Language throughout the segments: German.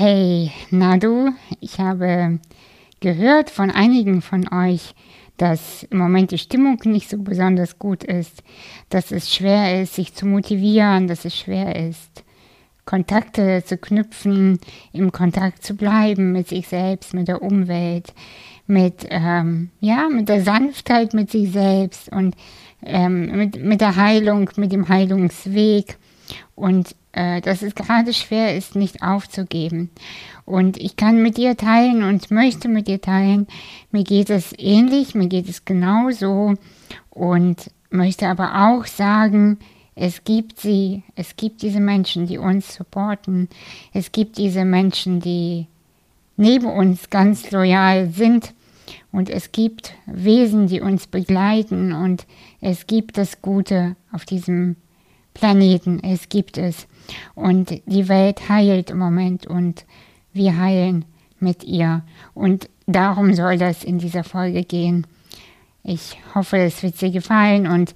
Hey, na du, ich habe gehört von einigen von euch, dass im Moment die Stimmung nicht so besonders gut ist, dass es schwer ist, sich zu motivieren, dass es schwer ist, Kontakte zu knüpfen, im Kontakt zu bleiben mit sich selbst, mit der Umwelt, mit, ähm, ja, mit der Sanftheit mit sich selbst und ähm, mit, mit der Heilung, mit dem Heilungsweg. Und äh, dass es gerade schwer ist, nicht aufzugeben. Und ich kann mit dir teilen und möchte mit dir teilen, mir geht es ähnlich, mir geht es genauso und möchte aber auch sagen, es gibt sie, es gibt diese Menschen, die uns supporten. Es gibt diese Menschen, die neben uns ganz loyal sind. Und es gibt Wesen, die uns begleiten. Und es gibt das Gute auf diesem Planeten. Es gibt es. Und die Welt heilt im Moment. Und wir heilen mit ihr. Und darum soll das in dieser Folge gehen. Ich hoffe, es wird dir gefallen und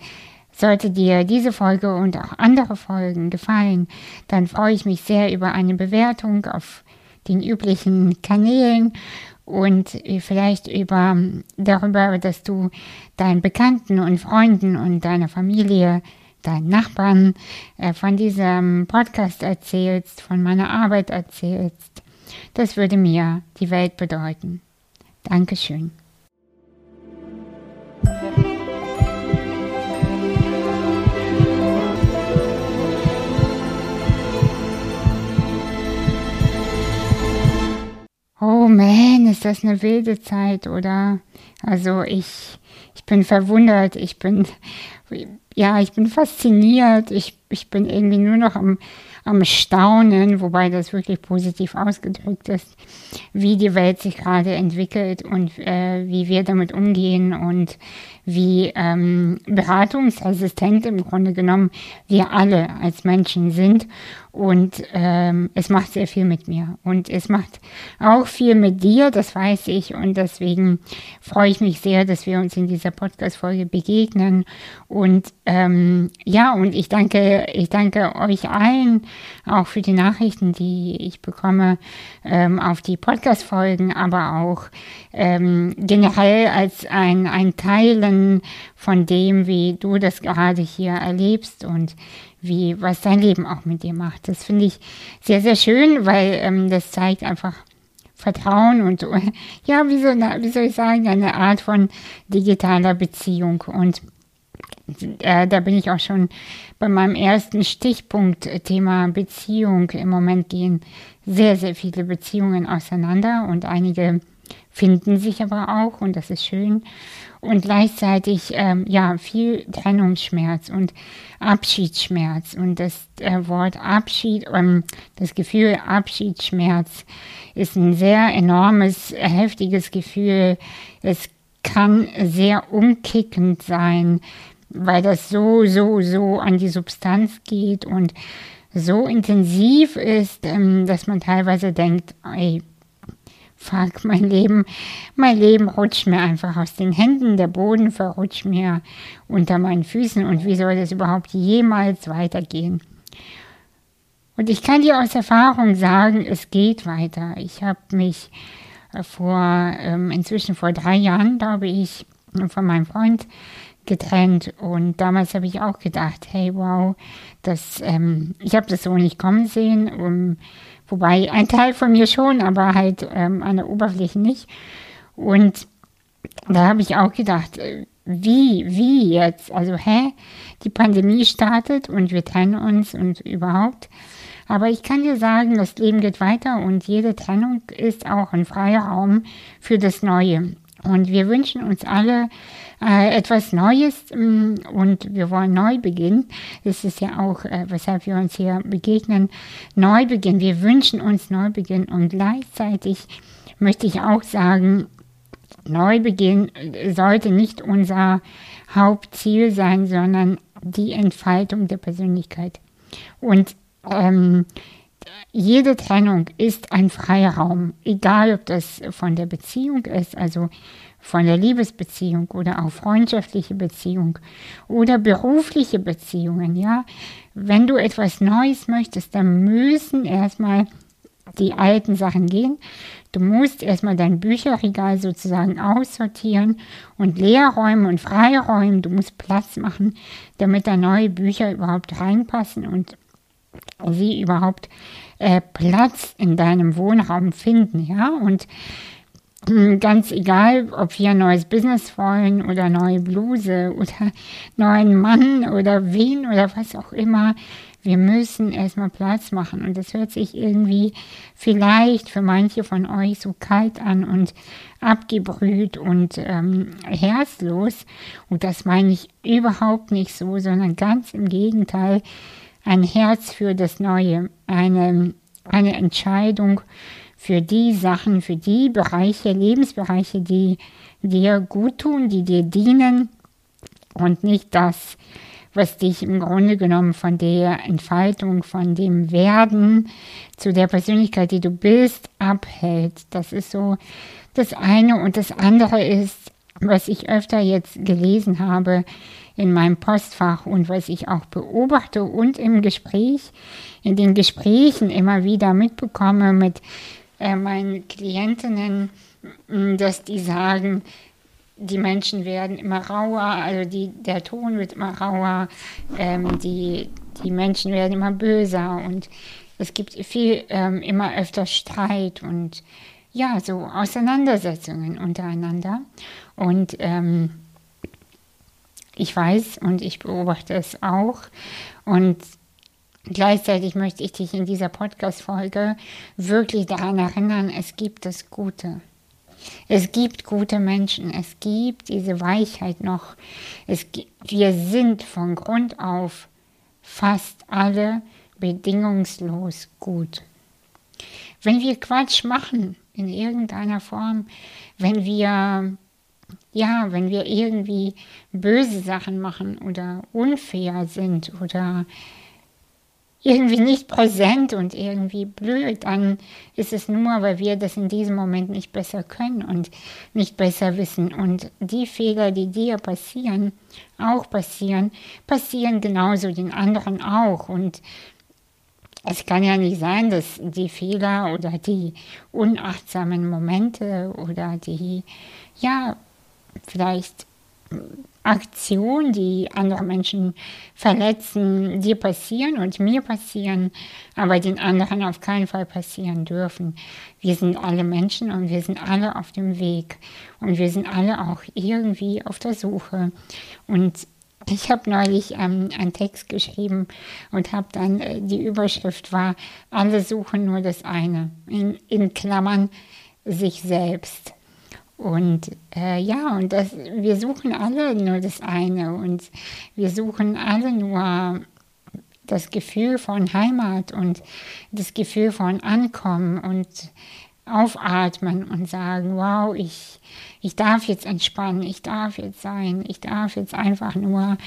sollte dir diese Folge und auch andere Folgen gefallen, dann freue ich mich sehr über eine Bewertung auf den üblichen Kanälen und vielleicht über darüber, dass du deinen Bekannten und Freunden und deiner Familie, deinen Nachbarn äh, von diesem Podcast erzählst, von meiner Arbeit erzählst. Das würde mir die Welt bedeuten. Dankeschön. Oh man, ist das eine wilde Zeit, oder? Also ich, ich bin verwundert, ich bin, ja, ich bin fasziniert, ich, ich bin irgendwie nur noch am, am Staunen, wobei das wirklich positiv ausgedrückt ist, wie die Welt sich gerade entwickelt und äh, wie wir damit umgehen und wie ähm, beratungsresistent im Grunde genommen wir alle als Menschen sind und ähm, es macht sehr viel mit mir. Und es macht auch viel mit dir, das weiß ich. Und deswegen freue ich mich sehr, dass wir uns in dieser Podcast-Folge begegnen. Und ähm, ja, und ich danke, ich danke euch allen auch für die Nachrichten, die ich bekomme ähm, auf die Podcast-Folgen, aber auch ähm, generell als ein, ein Teilen von dem, wie du das gerade hier erlebst und wie, was dein Leben auch mit dir macht. Das finde ich sehr, sehr schön, weil ähm, das zeigt einfach Vertrauen und ja, wie, so, wie soll ich sagen, eine Art von digitaler Beziehung. Und äh, da bin ich auch schon bei meinem ersten Stichpunkt, äh, Thema Beziehung. Im Moment gehen sehr, sehr viele Beziehungen auseinander und einige finden sich aber auch und das ist schön und gleichzeitig ähm, ja viel Trennungsschmerz und Abschiedsschmerz und das äh, Wort Abschied, ähm, das Gefühl Abschiedsschmerz ist ein sehr enormes, heftiges Gefühl. Es kann sehr umkickend sein, weil das so, so, so an die Substanz geht und so intensiv ist, ähm, dass man teilweise denkt, ey, Fuck, mein Leben, mein Leben rutscht mir einfach aus den Händen, der Boden verrutscht mir unter meinen Füßen und wie soll das überhaupt jemals weitergehen? Und ich kann dir aus Erfahrung sagen, es geht weiter. Ich habe mich äh, vor, ähm, inzwischen vor drei Jahren, glaube ich, von meinem Freund getrennt und damals habe ich auch gedacht, hey wow, das, ähm, ich habe das so nicht kommen sehen. Um, Wobei ein Teil von mir schon, aber halt ähm, an der Oberfläche nicht. Und da habe ich auch gedacht, äh, wie, wie jetzt? Also, hä? Die Pandemie startet und wir trennen uns und überhaupt. Aber ich kann dir sagen, das Leben geht weiter und jede Trennung ist auch ein freier Raum für das Neue. Und wir wünschen uns alle äh, etwas Neues ähm, und wir wollen neu beginnen. Das ist ja auch, äh, weshalb wir uns hier begegnen. Neu beginnen. Wir wünschen uns neu beginnen und gleichzeitig möchte ich auch sagen, Neubeginn sollte nicht unser Hauptziel sein, sondern die Entfaltung der Persönlichkeit. Und ähm, jede Trennung ist ein freier Raum, egal ob das von der Beziehung ist, also von der Liebesbeziehung oder auch freundschaftliche Beziehung oder berufliche Beziehungen, ja. Wenn du etwas Neues möchtest, dann müssen erstmal die alten Sachen gehen. Du musst erstmal dein Bücherregal sozusagen aussortieren und leer räumen und freiräumen. Du musst Platz machen, damit da neue Bücher überhaupt reinpassen und sie überhaupt äh, Platz in deinem Wohnraum finden, ja. Und ganz egal, ob wir ein neues Business wollen oder neue Bluse oder neuen Mann oder wen oder was auch immer, wir müssen erstmal Platz machen. Und das hört sich irgendwie vielleicht für manche von euch so kalt an und abgebrüht und ähm, herzlos. Und das meine ich überhaupt nicht so, sondern ganz im Gegenteil. Ein Herz für das Neue, eine, eine Entscheidung für die Sachen, für die Bereiche, Lebensbereiche, die dir gut tun, die dir dienen und nicht das, was dich im Grunde genommen von der Entfaltung, von dem Werden zu der Persönlichkeit, die du bist, abhält. Das ist so das eine. Und das andere ist, was ich öfter jetzt gelesen habe in meinem Postfach und was ich auch beobachte und im Gespräch, in den Gesprächen immer wieder mitbekomme mit äh, meinen Klientinnen, dass die sagen, die Menschen werden immer rauer, also die, der Ton wird immer rauer, ähm, die, die Menschen werden immer böser und es gibt viel, ähm, immer öfter Streit und ja, so Auseinandersetzungen untereinander. Und ähm, ich weiß und ich beobachte es auch. Und gleichzeitig möchte ich dich in dieser Podcast-Folge wirklich daran erinnern, es gibt das Gute. Es gibt gute Menschen, es gibt diese Weichheit noch. Es wir sind von Grund auf fast alle bedingungslos gut. Wenn wir Quatsch machen in irgendeiner Form, wenn wir ja, wenn wir irgendwie böse Sachen machen oder unfair sind oder irgendwie nicht präsent und irgendwie blöd, dann ist es nur, weil wir das in diesem Moment nicht besser können und nicht besser wissen. Und die Fehler, die dir passieren, auch passieren, passieren genauso den anderen auch. Und es kann ja nicht sein, dass die Fehler oder die unachtsamen Momente oder die, ja, vielleicht Aktionen, die andere Menschen verletzen, dir passieren und mir passieren, aber den anderen auf keinen Fall passieren dürfen. Wir sind alle Menschen und wir sind alle auf dem Weg und wir sind alle auch irgendwie auf der Suche. Und ich habe neulich ähm, einen Text geschrieben und habe dann, äh, die Überschrift war, alle suchen nur das eine, in, in Klammern sich selbst. Und äh, ja, und das, wir suchen alle nur das eine und wir suchen alle nur das Gefühl von Heimat und das Gefühl von Ankommen und aufatmen und sagen, wow, ich, ich darf jetzt entspannen, ich darf jetzt sein, ich darf jetzt einfach nur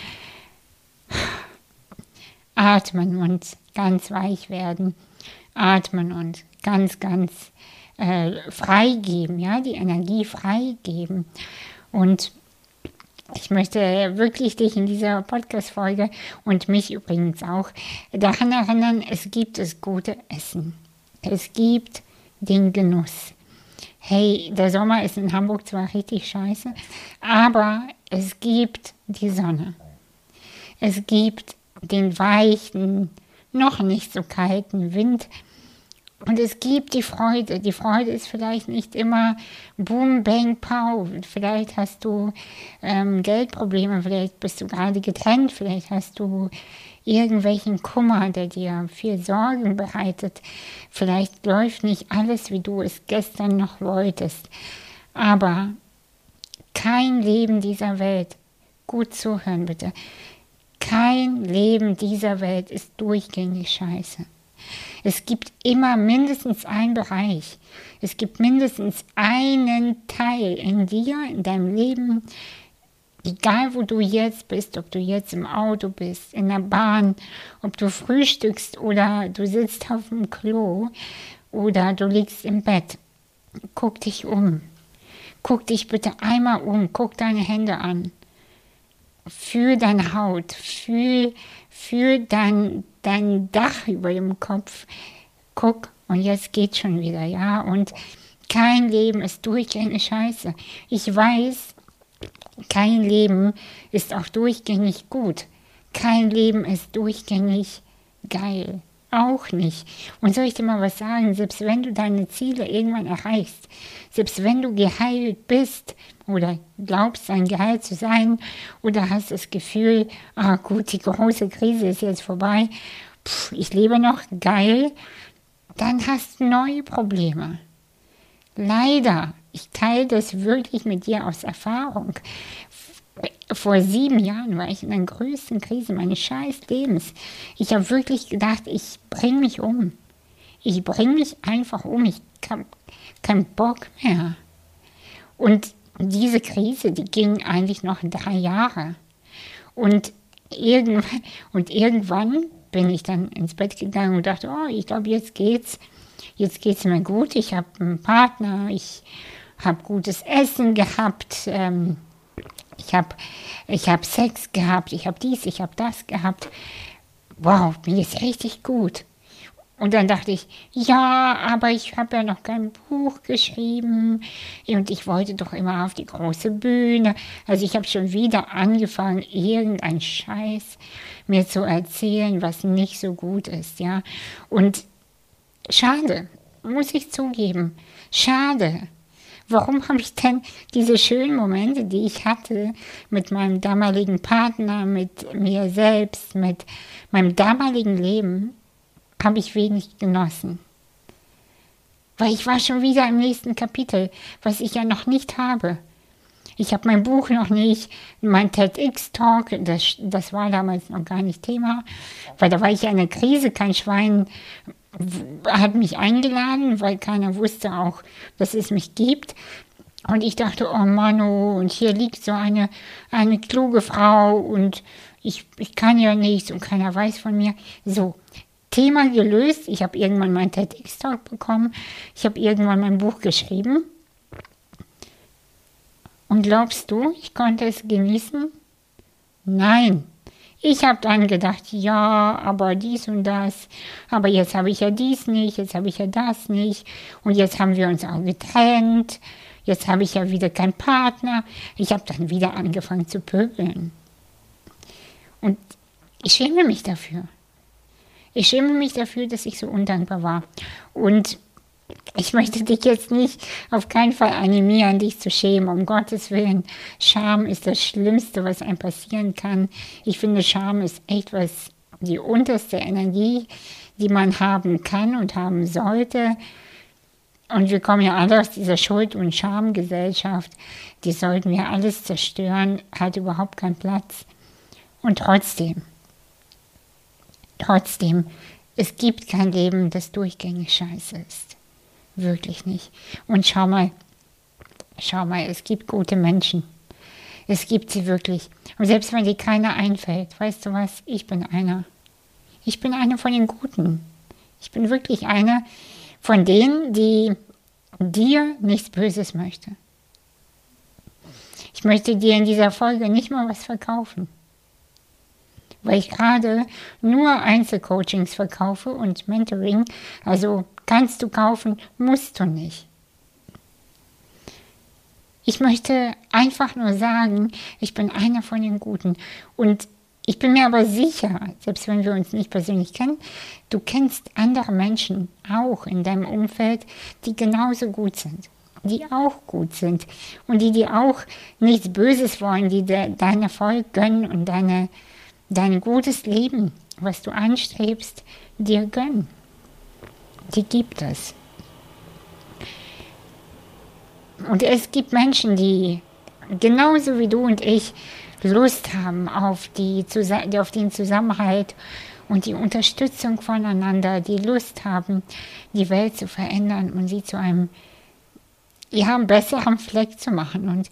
atmen und ganz weich werden, atmen und ganz, ganz äh, freigeben, ja, die Energie freigeben. Und ich möchte wirklich dich in dieser Podcast-Folge und mich übrigens auch daran erinnern, es gibt das gute Essen. Es gibt den Genuss. Hey, der Sommer ist in Hamburg zwar richtig scheiße, aber es gibt die Sonne. Es gibt den weichen, noch nicht so kalten Wind, und es gibt die Freude. Die Freude ist vielleicht nicht immer boom, bang, pow. Vielleicht hast du ähm, Geldprobleme, vielleicht bist du gerade getrennt, vielleicht hast du irgendwelchen Kummer, der dir viel Sorgen bereitet. Vielleicht läuft nicht alles, wie du es gestern noch wolltest. Aber kein Leben dieser Welt, gut zuhören bitte, kein Leben dieser Welt ist durchgängig scheiße. Es gibt immer mindestens einen Bereich. Es gibt mindestens einen Teil in dir, in deinem Leben, egal wo du jetzt bist, ob du jetzt im Auto bist, in der Bahn, ob du frühstückst oder du sitzt auf dem Klo oder du liegst im Bett. Guck dich um. Guck dich bitte einmal um. Guck deine Hände an. Fühl deine Haut. Fühl, fühl dein, dein Dach über dem Kopf. Guck, Und jetzt geht's schon wieder, ja. Und kein Leben ist durchgängig scheiße. Ich weiß, kein Leben ist auch durchgängig gut. Kein Leben ist durchgängig geil. Auch nicht. Und soll ich dir mal was sagen? Selbst wenn du deine Ziele irgendwann erreichst, selbst wenn du geheilt bist oder glaubst, ein geheilt zu sein oder hast das Gefühl, ah gut, die große Krise ist jetzt vorbei, Pff, ich lebe noch geil, dann hast du neue Probleme. Leider, ich teile das wirklich mit dir aus Erfahrung. Vor sieben Jahren war ich in der größten Krise meines scheiß Lebens. Ich habe wirklich gedacht, ich bringe mich um. Ich bringe mich einfach um. Ich habe keinen Bock mehr. Und diese Krise, die ging eigentlich noch drei Jahre. Und irgendwann, und irgendwann bin ich dann ins Bett gegangen und dachte, oh, ich glaube, jetzt geht's jetzt geht es mir gut, ich habe einen Partner, ich habe gutes Essen gehabt, ähm, ich habe ich hab Sex gehabt, ich habe dies, ich habe das gehabt. Wow, mir ist richtig gut. Und dann dachte ich, ja, aber ich habe ja noch kein Buch geschrieben und ich wollte doch immer auf die große Bühne. Also ich habe schon wieder angefangen, irgendein Scheiß mir zu erzählen, was nicht so gut ist, ja. Und Schade, muss ich zugeben. Schade. Warum habe ich denn diese schönen Momente, die ich hatte mit meinem damaligen Partner, mit mir selbst, mit meinem damaligen Leben, habe ich wenig genossen? Weil ich war schon wieder im nächsten Kapitel, was ich ja noch nicht habe. Ich habe mein Buch noch nicht, mein TEDx-Talk, das, das war damals noch gar nicht Thema, weil da war ich in der Krise, kein Schwein hat mich eingeladen, weil keiner wusste auch, dass es mich gibt. Und ich dachte, oh Manu, und hier liegt so eine, eine kluge Frau und ich, ich kann ja nichts und keiner weiß von mir. So, Thema gelöst. Ich habe irgendwann meinen TEDx-Talk bekommen. Ich habe irgendwann mein Buch geschrieben. Und glaubst du, ich konnte es genießen? Nein. Ich habe dann gedacht, ja, aber dies und das, aber jetzt habe ich ja dies nicht, jetzt habe ich ja das nicht und jetzt haben wir uns auch getrennt, jetzt habe ich ja wieder keinen Partner. Ich habe dann wieder angefangen zu pöbeln. Und ich schäme mich dafür. Ich schäme mich dafür, dass ich so undankbar war. Und ich möchte dich jetzt nicht auf keinen Fall animieren, dich zu schämen, um Gottes Willen. Scham ist das Schlimmste, was einem passieren kann. Ich finde, Scham ist echt die unterste Energie, die man haben kann und haben sollte. Und wir kommen ja alle aus dieser Schuld- und Schamgesellschaft. Die sollten wir alles zerstören, hat überhaupt keinen Platz. Und trotzdem, trotzdem, es gibt kein Leben, das durchgängig scheiße ist. Wirklich nicht. Und schau mal, schau mal, es gibt gute Menschen. Es gibt sie wirklich. Und selbst wenn dir keiner einfällt, weißt du was, ich bin einer. Ich bin einer von den Guten. Ich bin wirklich einer von denen, die dir nichts Böses möchte. Ich möchte dir in dieser Folge nicht mal was verkaufen, weil ich gerade nur Einzelcoachings verkaufe und Mentoring, also Kannst du kaufen, musst du nicht. Ich möchte einfach nur sagen, ich bin einer von den Guten. Und ich bin mir aber sicher, selbst wenn wir uns nicht persönlich kennen, du kennst andere Menschen auch in deinem Umfeld, die genauso gut sind, die auch gut sind und die dir auch nichts Böses wollen, die dir dein Erfolg gönnen und deine, dein gutes Leben, was du anstrebst, dir gönnen die gibt es. Und es gibt Menschen, die genauso wie du und ich Lust haben auf, die, auf den Zusammenhalt und die Unterstützung voneinander, die Lust haben, die Welt zu verändern und sie zu einem ja, besseren Fleck zu machen. Und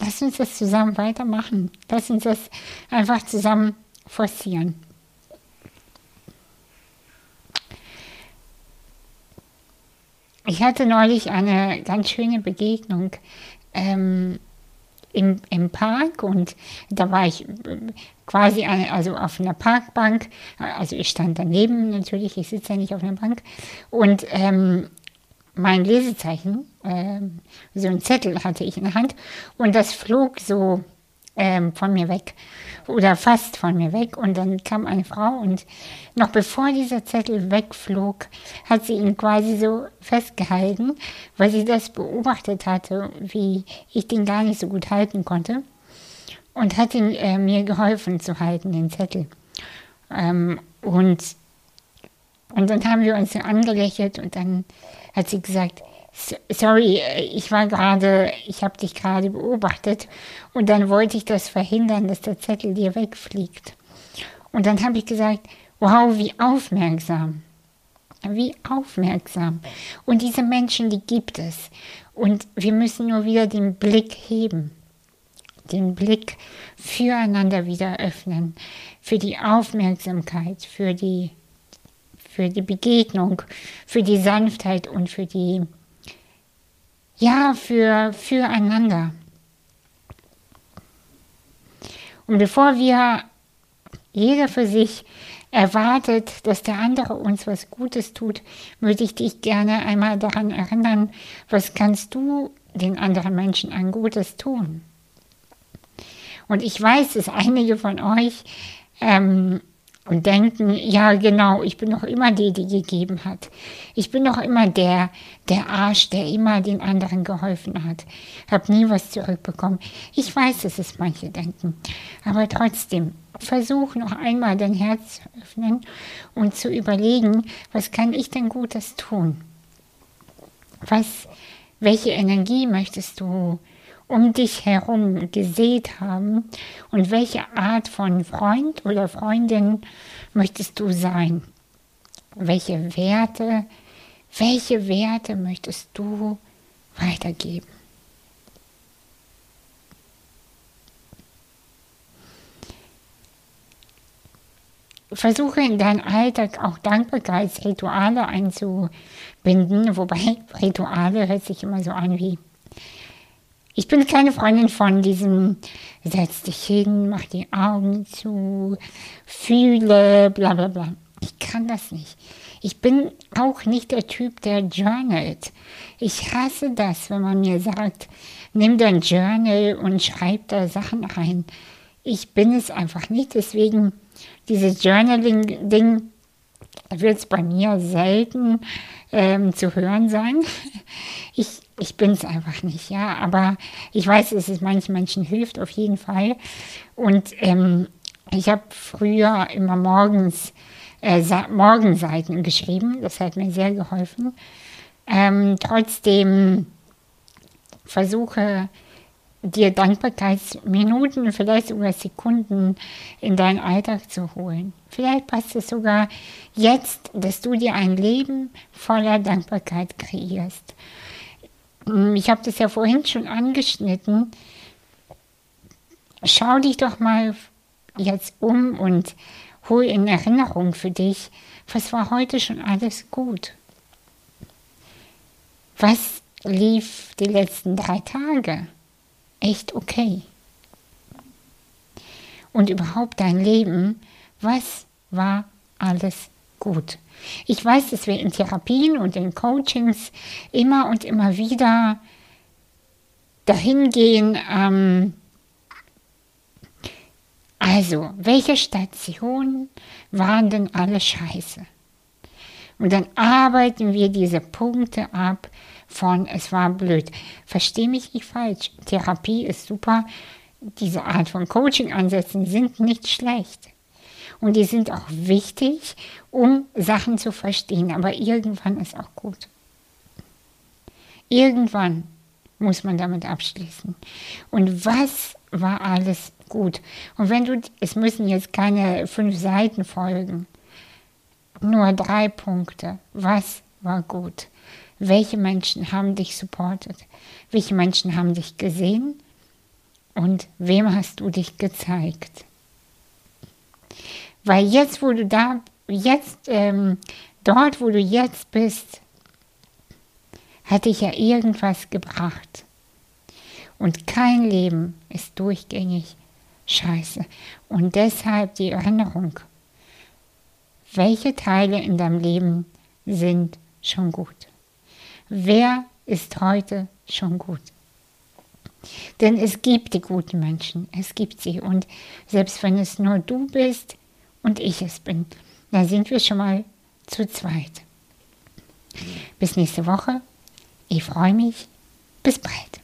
lass uns das zusammen weitermachen. Lass uns das einfach zusammen forcieren. Ich hatte neulich eine ganz schöne Begegnung. Ähm, im, im Park und da war ich quasi an, also auf einer Parkbank. Also ich stand daneben natürlich, ich sitze ja nicht auf einer Bank. Und ähm, mein Lesezeichen, ähm, so ein Zettel hatte ich in der Hand und das flog so ähm, von mir weg oder fast von mir weg. Und dann kam eine Frau und noch bevor dieser Zettel wegflog, hat sie ihn quasi so festgehalten, weil sie das beobachtet hatte, wie ich den gar nicht so gut halten konnte. Und hat ihn äh, mir geholfen zu halten, den Zettel. Ähm, und, und dann haben wir uns so angelächelt und dann hat sie gesagt, sorry, ich war gerade, ich habe dich gerade beobachtet und dann wollte ich das verhindern, dass der Zettel dir wegfliegt. Und dann habe ich gesagt, wow, wie aufmerksam. Wie aufmerksam. Und diese Menschen, die gibt es. Und wir müssen nur wieder den Blick heben. Den Blick füreinander wieder öffnen. Für die Aufmerksamkeit, für die, für die Begegnung, für die Sanftheit und für die ja, für, füreinander. Und bevor wir jeder für sich erwartet, dass der andere uns was Gutes tut, würde ich dich gerne einmal daran erinnern, was kannst du den anderen Menschen ein Gutes tun? Und ich weiß, dass einige von euch ähm, und denken, ja genau, ich bin doch immer die, die gegeben hat. Ich bin doch immer der, der Arsch, der immer den anderen geholfen hat. Hab nie was zurückbekommen. Ich weiß, dass es manche denken. Aber trotzdem, versuch noch einmal dein Herz zu öffnen und zu überlegen, was kann ich denn Gutes tun? Was, welche Energie möchtest du um dich herum gesät haben und welche Art von Freund oder Freundin möchtest du sein? Welche Werte, welche Werte möchtest du weitergeben? Versuche in deinen Alltag auch Dankbarkeitsrituale einzubinden, wobei Rituale hört sich immer so an wie ich bin keine Freundin von diesem, setz dich hin, mach die Augen zu, fühle, bla bla bla. Ich kann das nicht. Ich bin auch nicht der Typ, der journalt. Ich hasse das, wenn man mir sagt, nimm dein Journal und schreib da Sachen rein. Ich bin es einfach nicht. Deswegen, dieses Journaling-Ding wird es bei mir selten ähm, zu hören sein. Ich ich bin es einfach nicht, ja. Aber ich weiß, dass es manchen Menschen hilft, auf jeden Fall. Und ähm, ich habe früher immer morgens äh, Morgenseiten geschrieben. Das hat mir sehr geholfen. Ähm, trotzdem versuche dir Dankbarkeitsminuten, vielleicht sogar Sekunden in deinen Alltag zu holen. Vielleicht passt es sogar jetzt, dass du dir ein Leben voller Dankbarkeit kreierst. Hm, ich habe das ja vorhin schon angeschnitten. Schau dich doch mal jetzt um und hol in Erinnerung für dich, was war heute schon alles gut? Was lief die letzten drei Tage? Echt okay. Und überhaupt dein Leben, was war alles gut? Ich weiß, dass wir in Therapien und in Coachings immer und immer wieder dahin gehen, ähm, also, welche Stationen waren denn alle scheiße? Und dann arbeiten wir diese Punkte ab von es war blöd. Verstehe mich nicht falsch. Therapie ist super. Diese Art von Coaching-Ansätzen sind nicht schlecht. Und die sind auch wichtig, um Sachen zu verstehen. Aber irgendwann ist auch gut. Irgendwann muss man damit abschließen. Und was war alles gut? Und wenn du, es müssen jetzt keine fünf Seiten folgen, nur drei Punkte. Was war gut? Welche Menschen haben dich supportet? Welche Menschen haben dich gesehen? Und wem hast du dich gezeigt? Weil jetzt, wo du da, jetzt, ähm, dort, wo du jetzt bist, hat dich ja irgendwas gebracht. Und kein Leben ist durchgängig scheiße. Und deshalb die Erinnerung. Welche Teile in deinem Leben sind schon gut? Wer ist heute schon gut? Denn es gibt die guten Menschen, es gibt sie. Und selbst wenn es nur du bist und ich es bin, dann sind wir schon mal zu zweit. Bis nächste Woche. Ich freue mich. Bis bald.